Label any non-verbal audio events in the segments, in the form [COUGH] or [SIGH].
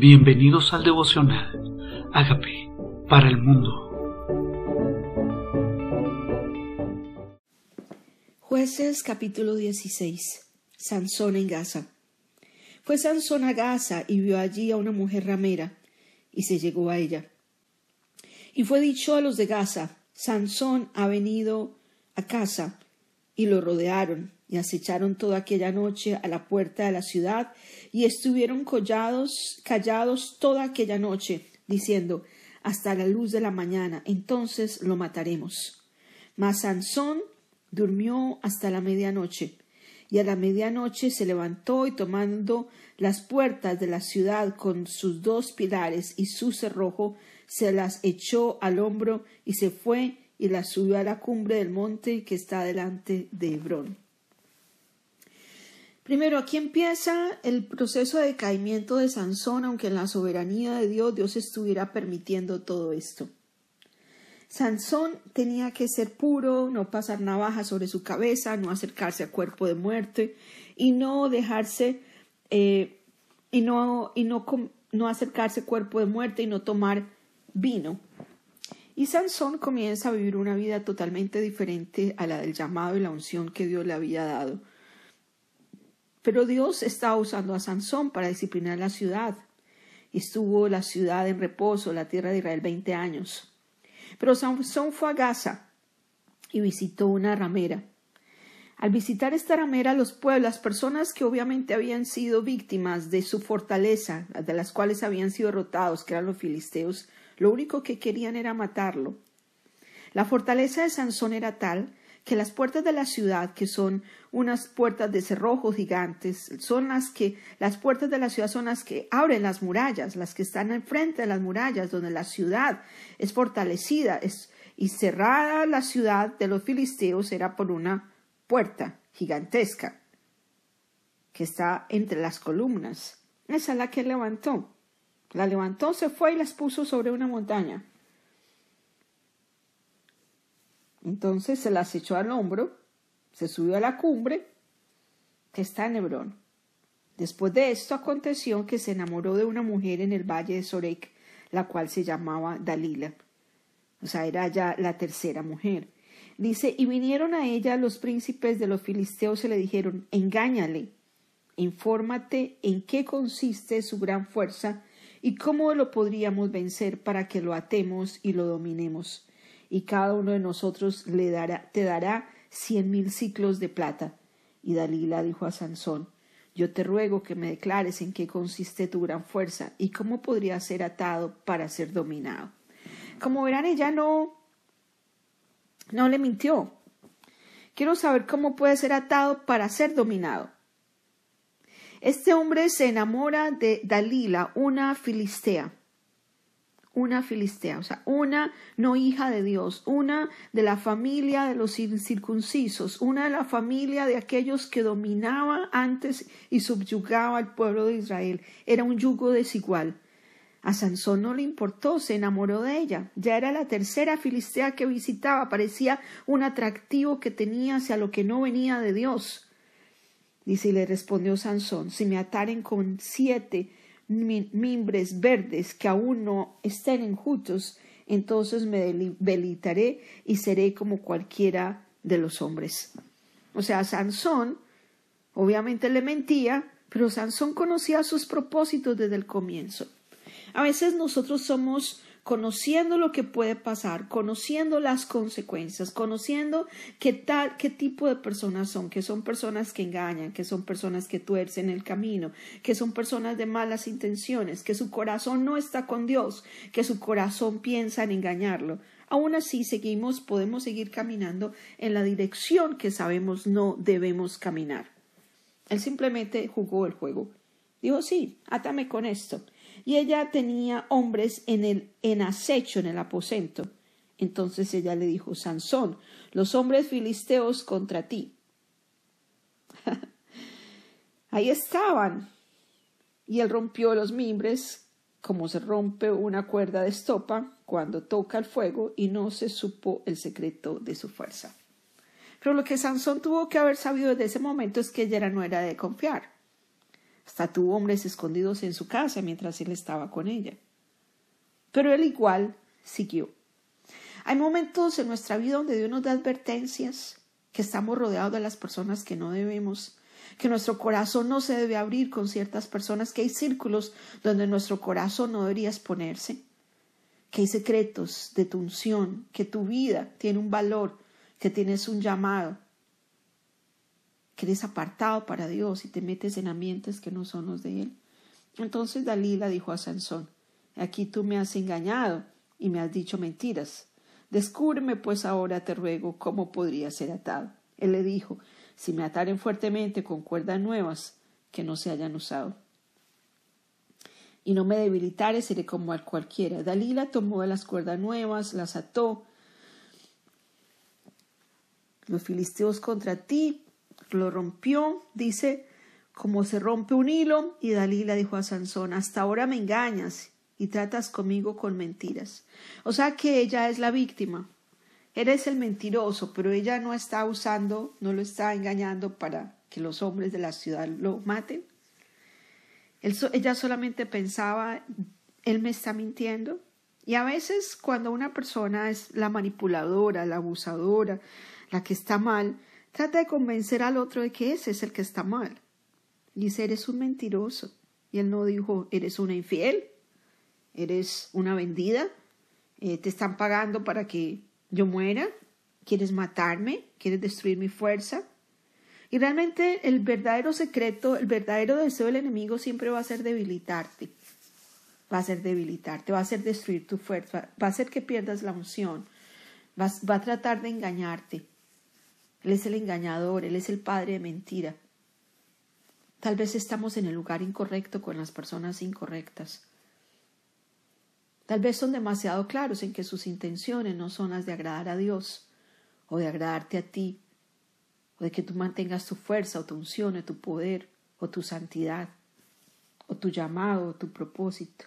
Bienvenidos al devocional. Hágame para el mundo. Jueces capítulo 16. Sansón en Gaza. Fue Sansón a Gaza y vio allí a una mujer ramera y se llegó a ella. Y fue dicho a los de Gaza, Sansón ha venido a casa y lo rodearon y acecharon toda aquella noche a la puerta de la ciudad y estuvieron collados, callados toda aquella noche, diciendo hasta la luz de la mañana, entonces lo mataremos. Mas Sansón durmió hasta la medianoche, y a la medianoche se levantó y tomando las puertas de la ciudad con sus dos pilares y su cerrojo, se las echó al hombro y se fue y las subió a la cumbre del monte que está delante de Hebrón. Primero, aquí empieza el proceso de decaimiento de Sansón, aunque en la soberanía de Dios Dios estuviera permitiendo todo esto. Sansón tenía que ser puro, no pasar navaja sobre su cabeza, no acercarse a cuerpo de muerte y no dejarse eh, y no y no, no acercarse a cuerpo de muerte y no tomar vino. Y Sansón comienza a vivir una vida totalmente diferente a la del llamado y la unción que Dios le había dado. Pero Dios estaba usando a Sansón para disciplinar la ciudad. Estuvo la ciudad en reposo, la tierra de Israel, veinte años. Pero Sansón fue a Gaza y visitó una ramera. Al visitar esta ramera, los pueblos, las personas que obviamente habían sido víctimas de su fortaleza, de las cuales habían sido derrotados, que eran los filisteos, lo único que querían era matarlo. La fortaleza de Sansón era tal que las puertas de la ciudad, que son unas puertas de cerrojo gigantes, son las que, las puertas de la ciudad son las que abren las murallas, las que están enfrente de las murallas, donde la ciudad es fortalecida es, y cerrada la ciudad de los filisteos era por una puerta gigantesca que está entre las columnas. Esa es la que levantó. La levantó, se fue y las puso sobre una montaña. Entonces se las echó al hombro, se subió a la cumbre, que está en Hebrón. Después de esto aconteció que se enamoró de una mujer en el valle de Sorek, la cual se llamaba Dalila. O sea, era ya la tercera mujer. Dice, y vinieron a ella los príncipes de los filisteos y le dijeron, engáñale, infórmate en qué consiste su gran fuerza y cómo lo podríamos vencer para que lo atemos y lo dominemos y cada uno de nosotros le dará, te dará cien mil ciclos de plata. Y Dalila dijo a Sansón, yo te ruego que me declares en qué consiste tu gran fuerza y cómo podría ser atado para ser dominado. Como verán, ella no, no le mintió. Quiero saber cómo puede ser atado para ser dominado. Este hombre se enamora de Dalila, una filistea una filistea, o sea, una no hija de Dios, una de la familia de los incircuncisos, una de la familia de aquellos que dominaba antes y subyugaba al pueblo de Israel. Era un yugo desigual. A Sansón no le importó, se enamoró de ella. Ya era la tercera filistea que visitaba, parecía un atractivo que tenía hacia lo que no venía de Dios. Dice y le respondió Sansón, si me ataren con siete mimbres verdes que aún no estén enjutos, entonces me deleitaré y seré como cualquiera de los hombres. O sea, Sansón obviamente le mentía, pero Sansón conocía sus propósitos desde el comienzo. A veces nosotros somos conociendo lo que puede pasar, conociendo las consecuencias, conociendo qué tal, qué tipo de personas son, que son personas que engañan, que son personas que tuercen el camino, que son personas de malas intenciones, que su corazón no está con Dios, que su corazón piensa en engañarlo. Aún así seguimos, podemos seguir caminando en la dirección que sabemos no debemos caminar. Él simplemente jugó el juego. Dijo, sí, átame con esto y ella tenía hombres en el acecho en el aposento. Entonces ella le dijo, Sansón, los hombres filisteos contra ti. [LAUGHS] Ahí estaban. Y él rompió los mimbres como se rompe una cuerda de estopa cuando toca el fuego y no se supo el secreto de su fuerza. Pero lo que Sansón tuvo que haber sabido desde ese momento es que ella no era de confiar. Hasta tuvo hombres escondidos en su casa mientras él estaba con ella. Pero él igual siguió. Hay momentos en nuestra vida donde Dios nos da advertencias, que estamos rodeados de las personas que no debemos, que nuestro corazón no se debe abrir con ciertas personas, que hay círculos donde nuestro corazón no debería exponerse, que hay secretos de tu unción, que tu vida tiene un valor, que tienes un llamado, que apartado para Dios y te metes en ambientes que no son los de Él. Entonces Dalila dijo a Sansón, aquí tú me has engañado y me has dicho mentiras. Descúbreme pues ahora, te ruego, cómo podría ser atado. Él le dijo, si me ataren fuertemente con cuerdas nuevas que no se hayan usado. Y no me debilitare, seré como al cualquiera. Dalila tomó las cuerdas nuevas, las ató. Los filisteos contra ti, lo rompió, dice, como se rompe un hilo, y Dalila dijo a Sansón, hasta ahora me engañas y tratas conmigo con mentiras. O sea que ella es la víctima. Eres el mentiroso, pero ella no está usando, no lo está engañando para que los hombres de la ciudad lo maten. ella solamente pensaba, él me está mintiendo. Y a veces cuando una persona es la manipuladora, la abusadora, la que está mal, trata de convencer al otro de que ese es el que está mal. Dice, eres un mentiroso. Y él no dijo, eres una infiel eres una vendida, eh, te están pagando para que yo muera, quieres matarme, quieres destruir mi fuerza. Y realmente el verdadero secreto, el verdadero deseo del enemigo siempre va a ser debilitarte. Va a ser debilitarte, va a ser destruir tu fuerza, va a hacer que pierdas la unción, va a tratar de engañarte. Él es el engañador, Él es el padre de mentira. Tal vez estamos en el lugar incorrecto con las personas incorrectas. Tal vez son demasiado claros en que sus intenciones no son las de agradar a Dios o de agradarte a ti, o de que tú mantengas tu fuerza o tu unción o tu poder o tu santidad o tu llamado o tu propósito.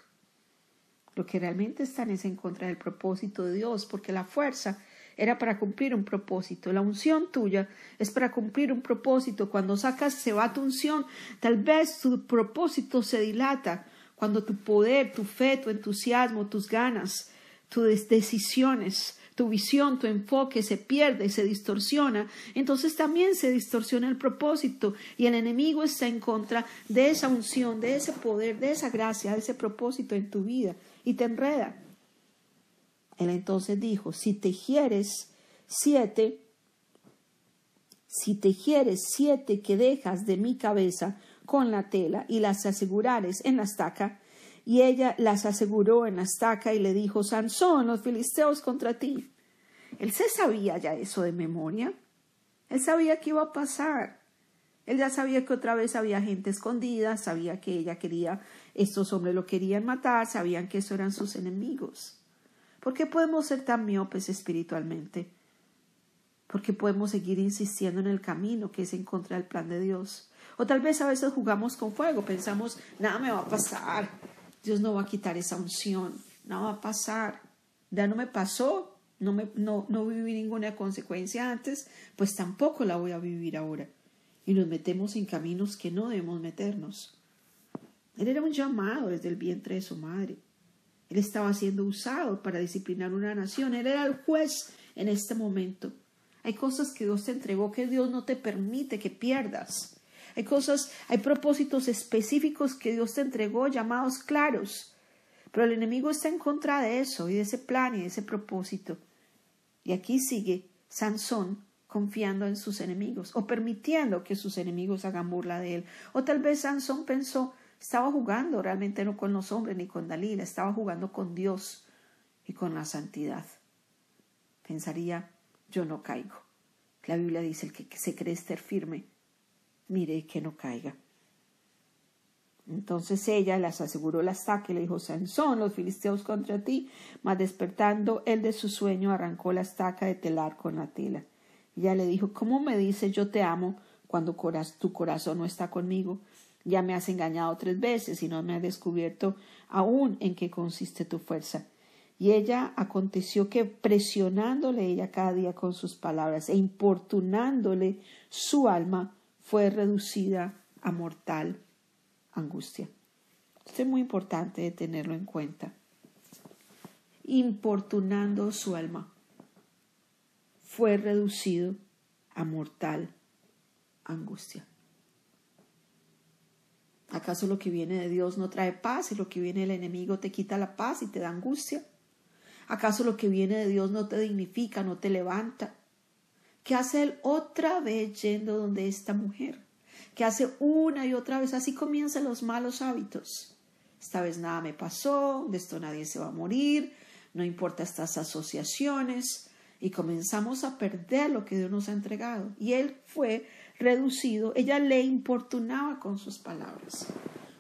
Lo que realmente están es en contra del propósito de Dios, porque la fuerza era para cumplir un propósito. La unción tuya es para cumplir un propósito. Cuando sacas, se va tu unción, tal vez tu propósito se dilata, cuando tu poder, tu fe, tu entusiasmo, tus ganas, tus decisiones, tu visión, tu enfoque se pierde, se distorsiona, entonces también se distorsiona el propósito y el enemigo está en contra de esa unción, de ese poder, de esa gracia, de ese propósito en tu vida y te enreda. Él entonces dijo, si tejieres siete, si tejieres siete que dejas de mi cabeza, con la tela y las asegurares en la estaca. Y ella las aseguró en la estaca y le dijo, Sansón, los filisteos contra ti. Él se sabía ya eso de memoria. Él sabía que iba a pasar. Él ya sabía que otra vez había gente escondida, sabía que ella quería, estos hombres lo querían matar, sabían que esos eran sus enemigos. ¿Por qué podemos ser tan miopes espiritualmente? Porque podemos seguir insistiendo en el camino que es en contra del plan de Dios. O tal vez a veces jugamos con fuego, pensamos, nada me va a pasar, Dios no va a quitar esa unción, nada va a pasar, ya no me pasó, no, me, no, no viví ninguna consecuencia antes, pues tampoco la voy a vivir ahora. Y nos metemos en caminos que no debemos meternos. Él era un llamado desde el vientre de su madre. Él estaba siendo usado para disciplinar una nación. Él era el juez en este momento. Hay cosas que Dios te entregó que Dios no te permite que pierdas. Hay cosas, hay propósitos específicos que Dios te entregó, llamados claros. Pero el enemigo está en contra de eso y de ese plan y de ese propósito. Y aquí sigue Sansón confiando en sus enemigos o permitiendo que sus enemigos hagan burla de él. O tal vez Sansón pensó, estaba jugando realmente no con los hombres ni con Dalila, estaba jugando con Dios y con la santidad. Pensaría, yo no caigo. La Biblia dice, el que se cree estar firme, mire que no caiga. Entonces ella las aseguró la estaca y le dijo, Sansón, los filisteos contra ti. Mas despertando él de su sueño, arrancó la estaca de telar con la tela. ella le dijo, ¿cómo me dices yo te amo cuando tu corazón no está conmigo? Ya me has engañado tres veces y no me has descubierto aún en qué consiste tu fuerza. Y ella aconteció que presionándole ella cada día con sus palabras e importunándole su alma, fue reducida a mortal angustia. Esto es muy importante tenerlo en cuenta. Importunando su alma, fue reducido a mortal angustia. ¿Acaso lo que viene de Dios no trae paz y lo que viene del enemigo te quita la paz y te da angustia? ¿Acaso lo que viene de Dios no te dignifica, no te levanta? ¿Qué hace él otra vez yendo donde esta mujer? ¿Qué hace una y otra vez? Así comienzan los malos hábitos. Esta vez nada me pasó, de esto nadie se va a morir, no importa estas asociaciones, y comenzamos a perder lo que Dios nos ha entregado. Y él fue reducido, ella le importunaba con sus palabras.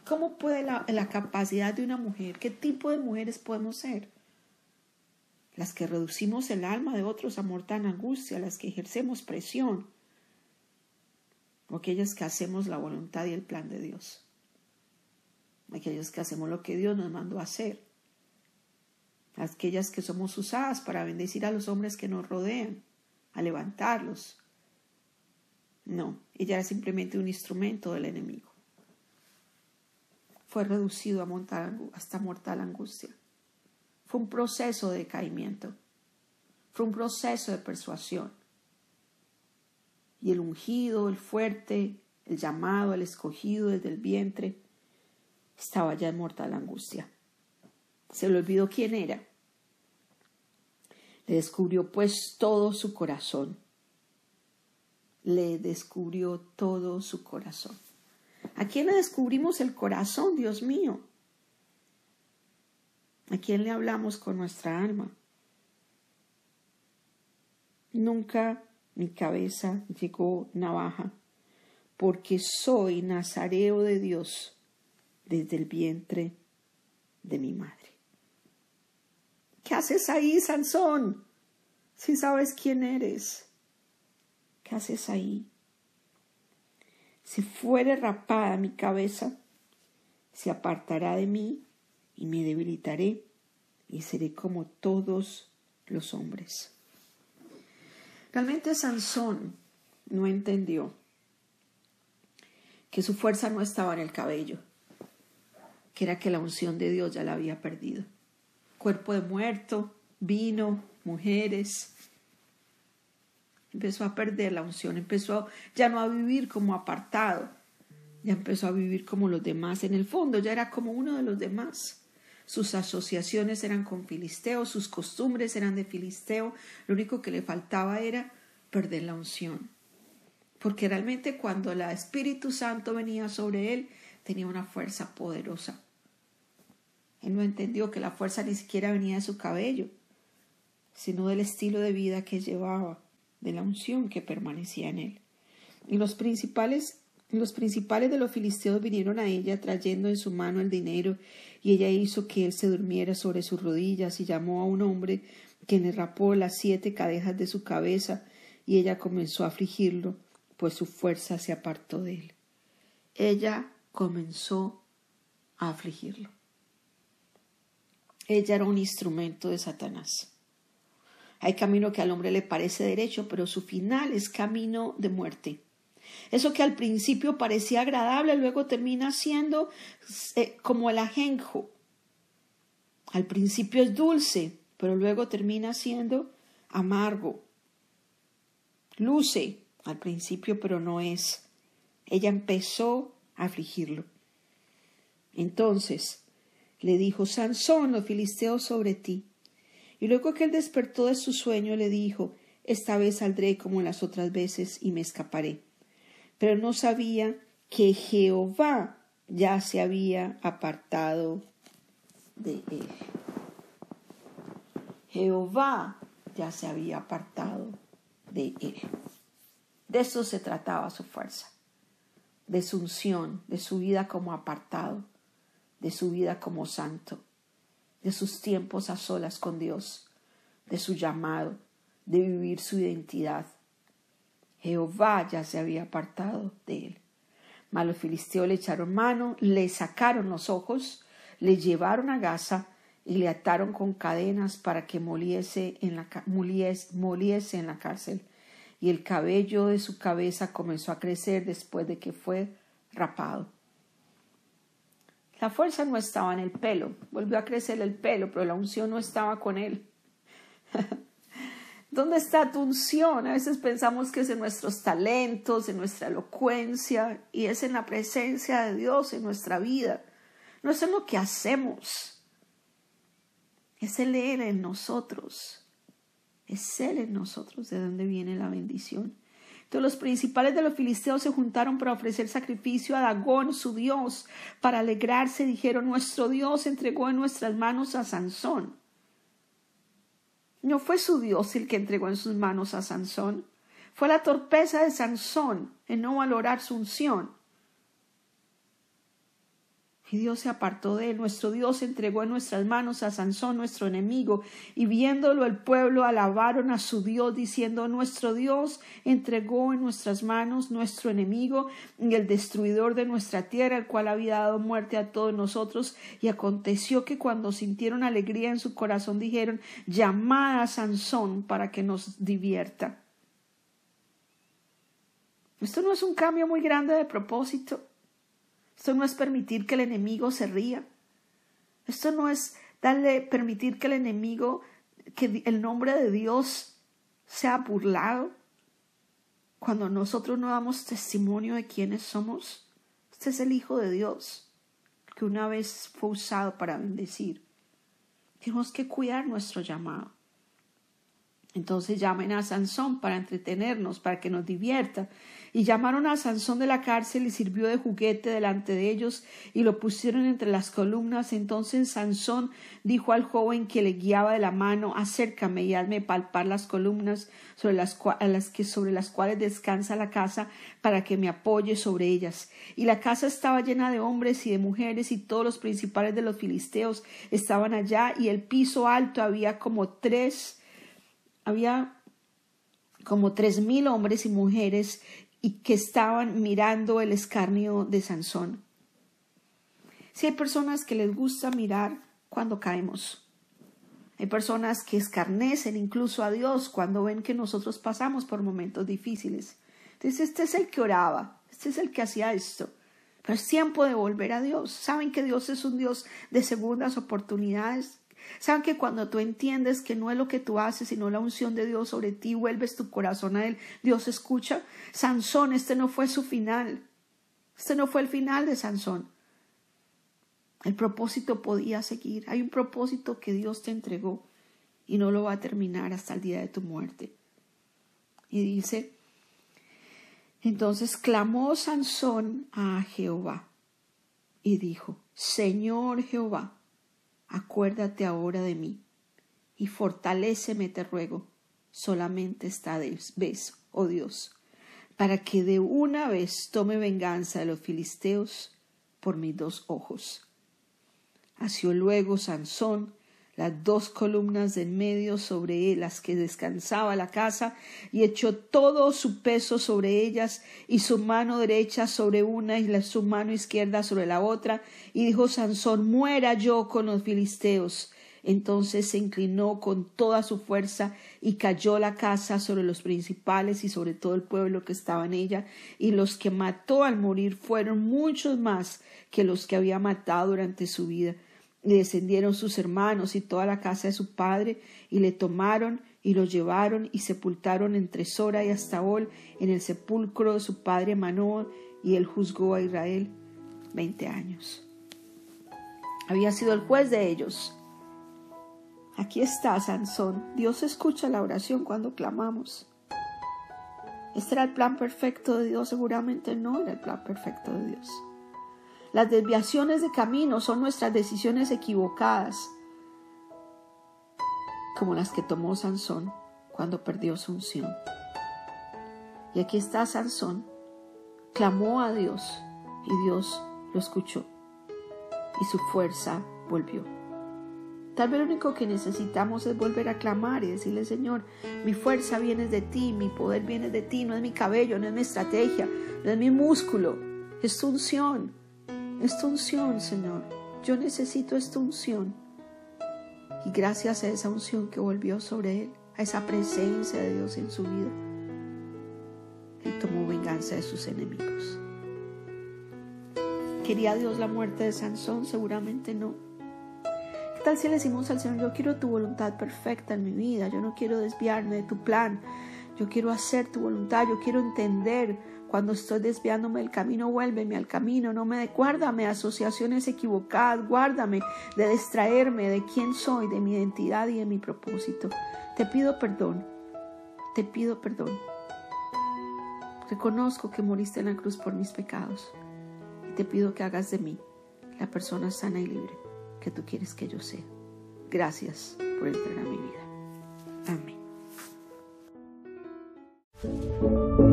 ¿Cómo puede la, la capacidad de una mujer, qué tipo de mujeres podemos ser? Las que reducimos el alma de otros a mortal angustia, las que ejercemos presión, o aquellas que hacemos la voluntad y el plan de Dios, aquellas que hacemos lo que Dios nos mandó a hacer, aquellas que somos usadas para bendecir a los hombres que nos rodean, a levantarlos, no, ella era simplemente un instrumento del enemigo. Fue reducido a montar hasta mortal angustia. Fue un proceso de decaimiento. Fue un proceso de persuasión. Y el ungido, el fuerte, el llamado, el escogido desde el vientre, estaba ya en mortal angustia. Se le olvidó quién era. Le descubrió pues todo su corazón le descubrió todo su corazón. ¿A quién le descubrimos el corazón, Dios mío? ¿A quién le hablamos con nuestra alma? Nunca mi cabeza llegó navaja, porque soy nazareo de Dios desde el vientre de mi madre. ¿Qué haces ahí, Sansón? Si sabes quién eres. ¿Qué haces ahí? Si fuere rapada mi cabeza, se apartará de mí y me debilitaré y seré como todos los hombres. Realmente Sansón no entendió que su fuerza no estaba en el cabello, que era que la unción de Dios ya la había perdido. Cuerpo de muerto, vino, mujeres, empezó a perder la unción, empezó ya no a vivir como apartado, ya empezó a vivir como los demás. En el fondo ya era como uno de los demás. Sus asociaciones eran con Filisteo, sus costumbres eran de Filisteo, lo único que le faltaba era perder la unción. Porque realmente cuando el Espíritu Santo venía sobre él, tenía una fuerza poderosa. Él no entendió que la fuerza ni siquiera venía de su cabello, sino del estilo de vida que llevaba de la unción que permanecía en él. Y los principales, los principales de los filisteos vinieron a ella trayendo en su mano el dinero, y ella hizo que él se durmiera sobre sus rodillas y llamó a un hombre que le rapó las siete cadejas de su cabeza, y ella comenzó a afligirlo, pues su fuerza se apartó de él. Ella comenzó a afligirlo. Ella era un instrumento de Satanás. Hay camino que al hombre le parece derecho, pero su final es camino de muerte. Eso que al principio parecía agradable, luego termina siendo eh, como el ajenjo. Al principio es dulce, pero luego termina siendo amargo. Luce al principio, pero no es. Ella empezó a afligirlo. Entonces le dijo, Sansón, los filisteos sobre ti. Y luego que él despertó de su sueño le dijo, Esta vez saldré como las otras veces y me escaparé. Pero no sabía que Jehová ya se había apartado de él. Jehová ya se había apartado de él. De eso se trataba su fuerza, de su unción, de su vida como apartado, de su vida como santo de sus tiempos a solas con Dios, de su llamado, de vivir su identidad. Jehová ya se había apartado de él. Mas los filisteos le echaron mano, le sacaron los ojos, le llevaron a Gaza y le ataron con cadenas para que moliese en la, en la cárcel. Y el cabello de su cabeza comenzó a crecer después de que fue rapado. La fuerza no estaba en el pelo, volvió a crecer el pelo, pero la unción no estaba con él. [LAUGHS] ¿Dónde está tu unción? A veces pensamos que es en nuestros talentos, en nuestra elocuencia, y es en la presencia de Dios en nuestra vida. No es en lo que hacemos, es el Él en nosotros. Es Él en nosotros de donde viene la bendición. Los principales de los filisteos se juntaron para ofrecer sacrificio a Dagón, su Dios. Para alegrarse dijeron, nuestro Dios entregó en nuestras manos a Sansón no fue su Dios el que entregó en sus manos a Sansón. Fue la torpeza de Sansón en no valorar su unción. Y Dios se apartó de él. Nuestro Dios entregó en nuestras manos a Sansón, nuestro enemigo. Y viéndolo el pueblo alabaron a su Dios, diciendo, Nuestro Dios entregó en nuestras manos nuestro enemigo y el destruidor de nuestra tierra, el cual había dado muerte a todos nosotros. Y aconteció que cuando sintieron alegría en su corazón, dijeron, Llamad a Sansón para que nos divierta. Esto no es un cambio muy grande de propósito. Esto no es permitir que el enemigo se ría. Esto no es darle, permitir que el enemigo, que el nombre de Dios sea burlado. Cuando nosotros no damos testimonio de quiénes somos, este es el Hijo de Dios, que una vez fue usado para bendecir. Tenemos que cuidar nuestro llamado. Entonces llamen a Sansón para entretenernos, para que nos divierta. Y llamaron a Sansón de la cárcel y sirvió de juguete delante de ellos y lo pusieron entre las columnas. Entonces Sansón dijo al joven que le guiaba de la mano, acércame y hazme palpar las columnas sobre las, que, sobre las cuales descansa la casa para que me apoye sobre ellas. Y la casa estaba llena de hombres y de mujeres y todos los principales de los filisteos estaban allá y el piso alto había como tres había como tres mil hombres y mujeres y que estaban mirando el escarnio de Sansón. Si hay personas que les gusta mirar cuando caemos. Hay personas que escarnecen incluso a Dios cuando ven que nosotros pasamos por momentos difíciles. Entonces, este es el que oraba, este es el que hacía esto. Pero es tiempo de volver a Dios. Saben que Dios es un Dios de segundas oportunidades. Saben que cuando tú entiendes que no es lo que tú haces, sino la unción de Dios sobre ti, vuelves tu corazón a Él, Dios escucha. Sansón, este no fue su final. Este no fue el final de Sansón. El propósito podía seguir. Hay un propósito que Dios te entregó y no lo va a terminar hasta el día de tu muerte. Y dice, entonces clamó Sansón a Jehová y dijo, Señor Jehová, acuérdate ahora de mí, y fortaléceme, te ruego, solamente esta vez, oh Dios, para que de una vez tome venganza de los filisteos por mis dos ojos. Asió luego Sansón las dos columnas de en medio sobre las que descansaba la casa, y echó todo su peso sobre ellas, y su mano derecha sobre una y su mano izquierda sobre la otra, y dijo Sansón, muera yo con los filisteos. Entonces se inclinó con toda su fuerza y cayó la casa sobre los principales y sobre todo el pueblo que estaba en ella, y los que mató al morir fueron muchos más que los que había matado durante su vida y descendieron sus hermanos y toda la casa de su padre, y le tomaron y lo llevaron y sepultaron entre Sora y Astaol en el sepulcro de su padre Manoah, y él juzgó a Israel veinte años. Había sido el juez de ellos. Aquí está Sansón. Dios escucha la oración cuando clamamos. ¿Este era el plan perfecto de Dios? Seguramente no era el plan perfecto de Dios. Las desviaciones de camino son nuestras decisiones equivocadas, como las que tomó Sansón cuando perdió su unción. Y aquí está Sansón, clamó a Dios y Dios lo escuchó y su fuerza volvió. Tal vez lo único que necesitamos es volver a clamar y decirle, Señor, mi fuerza viene de ti, mi poder viene de ti, no es mi cabello, no es mi estrategia, no es mi músculo, es tu unción, esta unción, Señor. Yo necesito esta unción. Y gracias a esa unción que volvió sobre él, a esa presencia de Dios en su vida, él tomó venganza de sus enemigos. ¿Quería Dios la muerte de Sansón? Seguramente no. ¿Qué tal si le decimos al Señor, yo quiero tu voluntad perfecta en mi vida, yo no quiero desviarme de tu plan, yo quiero hacer tu voluntad, yo quiero entender cuando estoy desviándome del camino, vuélveme al camino, no me guárdame asociaciones equivocadas, guárdame de distraerme de quién soy, de mi identidad y de mi propósito. Te pido perdón, te pido perdón. Reconozco que moriste en la cruz por mis pecados y te pido que hagas de mí la persona sana y libre que tú quieres que yo sea. Gracias por entrar a mi vida. Amén.